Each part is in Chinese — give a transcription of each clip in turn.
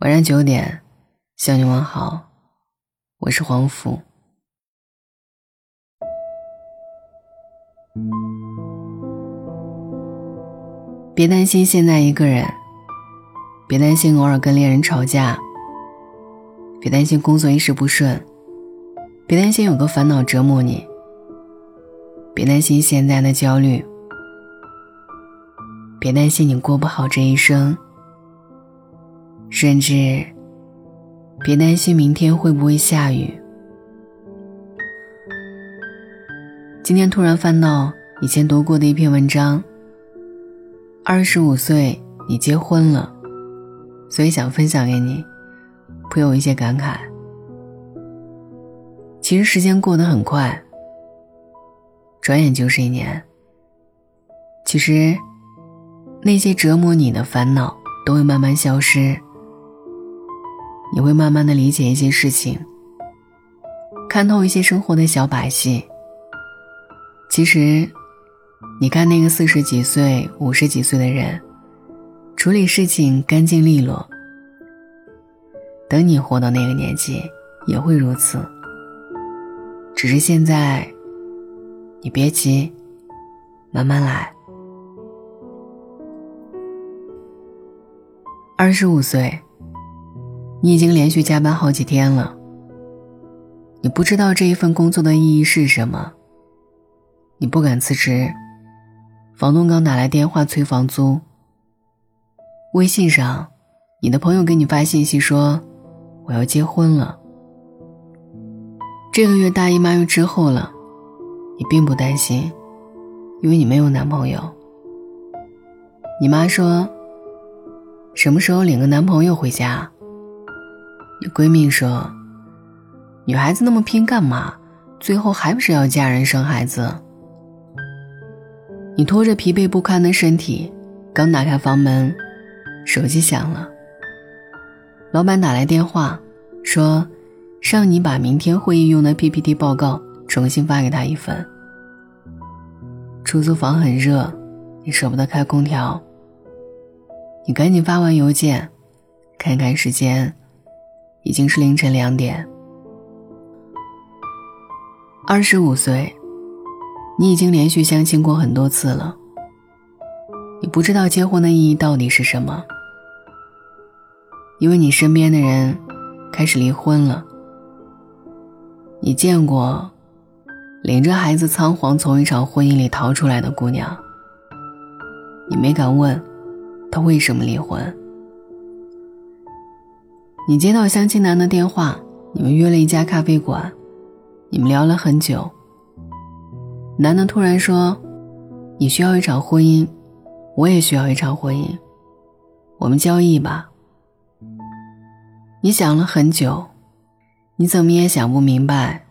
晚上九点，向你问好，我是黄甫。别担心现在一个人，别担心偶尔跟恋人吵架，别担心工作一时不顺，别担心有个烦恼折磨你，别担心现在的焦虑，别担心你过不好这一生。甚至，别担心明天会不会下雨。今天突然翻到以前读过的一篇文章。二十五岁，你结婚了，所以想分享给你，颇有一些感慨。其实时间过得很快，转眼就是一年。其实，那些折磨你的烦恼都会慢慢消失。你会慢慢的理解一些事情，看透一些生活的小把戏。其实，你看那个四十几岁、五十几岁的人，处理事情干净利落。等你活到那个年纪，也会如此。只是现在，你别急，慢慢来。二十五岁。你已经连续加班好几天了。你不知道这一份工作的意义是什么。你不敢辞职，房东刚打来电话催房租。微信上，你的朋友给你发信息说：“我要结婚了。”这个月大姨妈又之后了，你并不担心，因为你没有男朋友。你妈说：“什么时候领个男朋友回家？”你闺蜜说：“女孩子那么拼干嘛？最后还不是要嫁人生孩子？”你拖着疲惫不堪的身体，刚打开房门，手机响了。老板打来电话，说让你把明天会议用的 PPT 报告重新发给他一份。出租房很热，你舍不得开空调。你赶紧发完邮件，看看时间。已经是凌晨两点。二十五岁，你已经连续相亲过很多次了。你不知道结婚的意义到底是什么，因为你身边的人开始离婚了。你见过领着孩子仓皇从一场婚姻里逃出来的姑娘，你没敢问，她为什么离婚。你接到相亲男的电话，你们约了一家咖啡馆，你们聊了很久。男的突然说：“你需要一场婚姻，我也需要一场婚姻，我们交易吧。”你想了很久，你怎么也想不明白，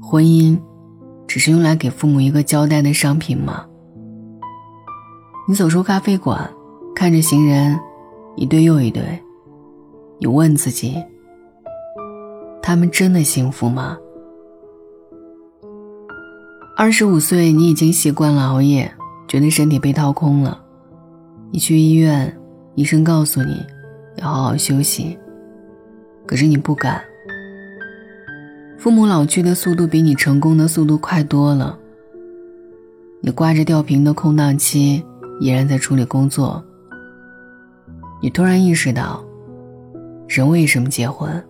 婚姻只是用来给父母一个交代的商品吗？你走出咖啡馆，看着行人一对又一对。你问自己：他们真的幸福吗？二十五岁，你已经习惯了熬夜，觉得身体被掏空了。你去医院，医生告诉你要好好休息，可是你不敢。父母老去的速度比你成功的速度快多了。你挂着吊瓶的空档期，依然在处理工作。你突然意识到。人为什么结婚？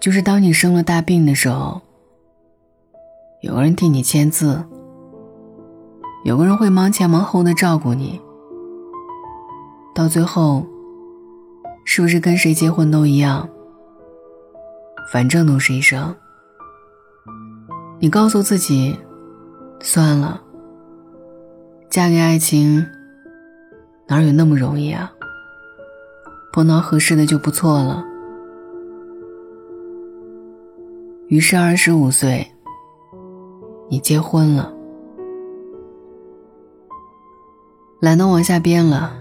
就是当你生了大病的时候，有个人替你签字，有个人会忙前忙后的照顾你。到最后，是不是跟谁结婚都一样？反正都是一生。你告诉自己，算了，嫁给爱情，哪有那么容易啊？碰到合适的就不错了。于是二十五岁，你结婚了，懒得往下编了，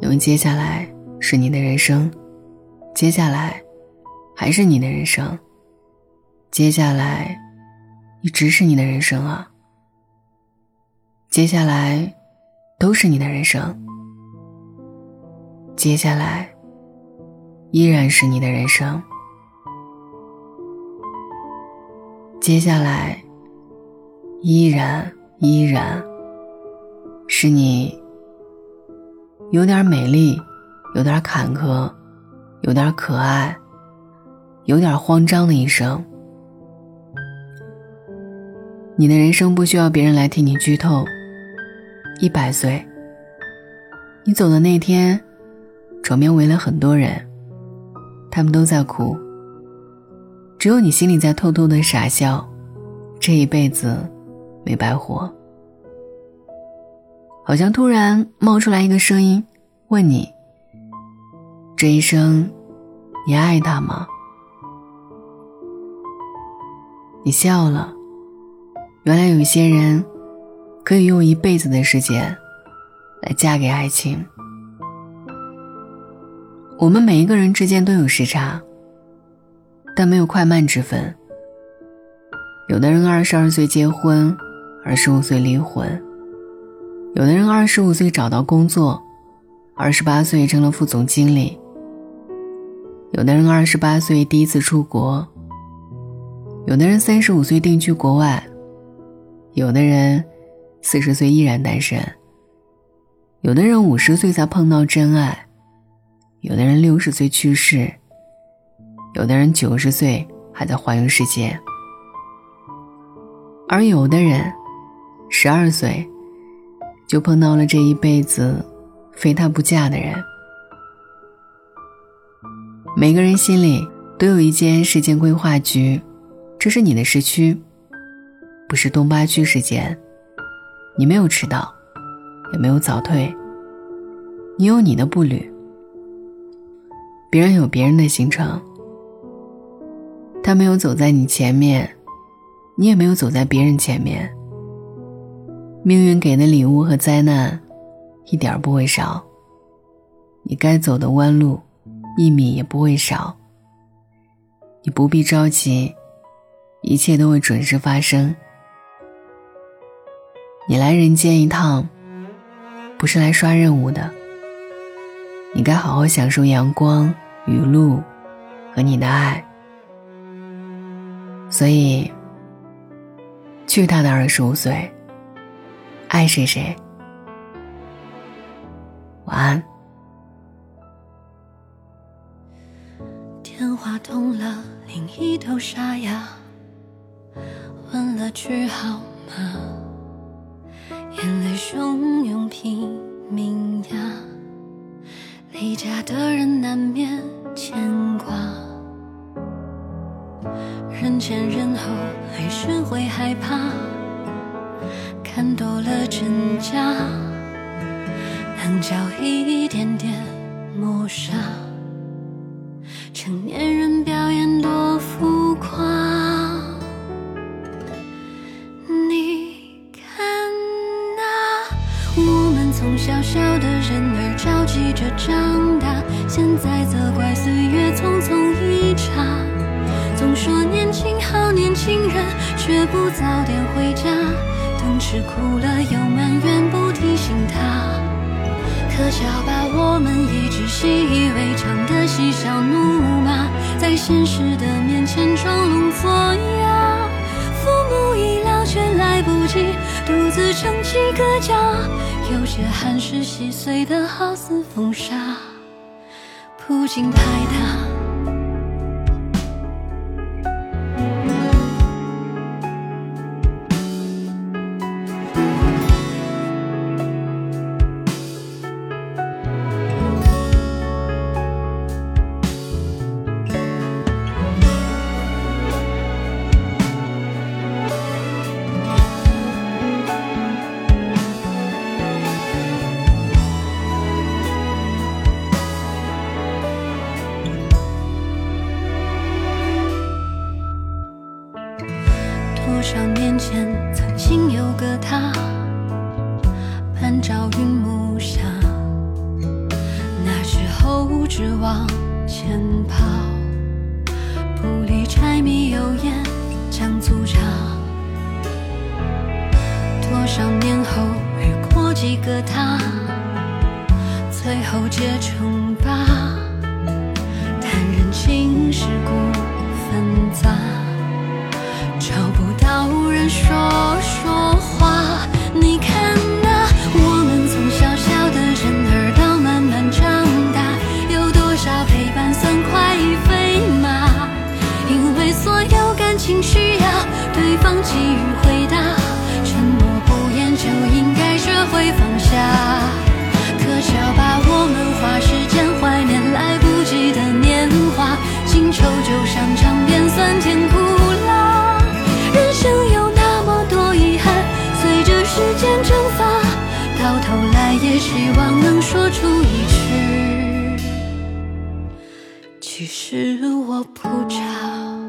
因为接下来是你的人生，接下来还是你的人生，接下来一直是你的人生啊，接下来都是你的人生，接下来。依然是你的人生。接下来，依然依然是你有点美丽，有点坎坷，有点可爱，有点慌张的一生。你的人生不需要别人来替你剧透。一百岁，你走的那天，床边围了很多人，他们都在哭。只有你心里在偷偷的傻笑，这一辈子没白活。好像突然冒出来一个声音，问你：这一生，你爱他吗？你笑了。原来有些人，可以用一辈子的时间，来嫁给爱情。我们每一个人之间都有时差。但没有快慢之分。有的人二十二岁结婚，二十五岁离婚；有的人二十五岁找到工作，二十八岁成了副总经理；有的人二十八岁第一次出国；有的人三十五岁定居国外；有的人四十岁依然单身；有的人五十岁才碰到真爱；有的人六十岁去世。有的人九十岁还在环游世界，而有的人十二岁就碰到了这一辈子非他不嫁的人。每个人心里都有一间时间规划局，这是你的时区，不是东八区时间。你没有迟到，也没有早退，你有你的步履，别人有别人的行程。他没有走在你前面，你也没有走在别人前面。命运给的礼物和灾难，一点不会少。你该走的弯路，一米也不会少。你不必着急，一切都会准时发生。你来人间一趟，不是来刷任务的。你该好好享受阳光、雨露和你的爱。所以，去他的二十五岁，爱谁谁。晚安。电话通了，另一头沙哑，问了句好吗？眼泪汹涌拼命压，离家的人难免牵挂。人前人后还是会害怕，看多了真假，棱角一点点磨杀。成年人好，年轻人却不早点回家，等吃苦了又埋怨不提醒他，可笑吧我们一直习以为常的嬉笑怒骂，在现实的面前装聋作哑。父母已老却来不及独自撑起个家，有些汗湿细碎的好似风沙，铺进拍打。结成疤叹人情世故纷杂找不到人说说话。你看啊我们从小小的人儿到慢慢长大有多少陪伴算快飞马？因为所有感情需要对方给予也希望能说出一句，其实我不差。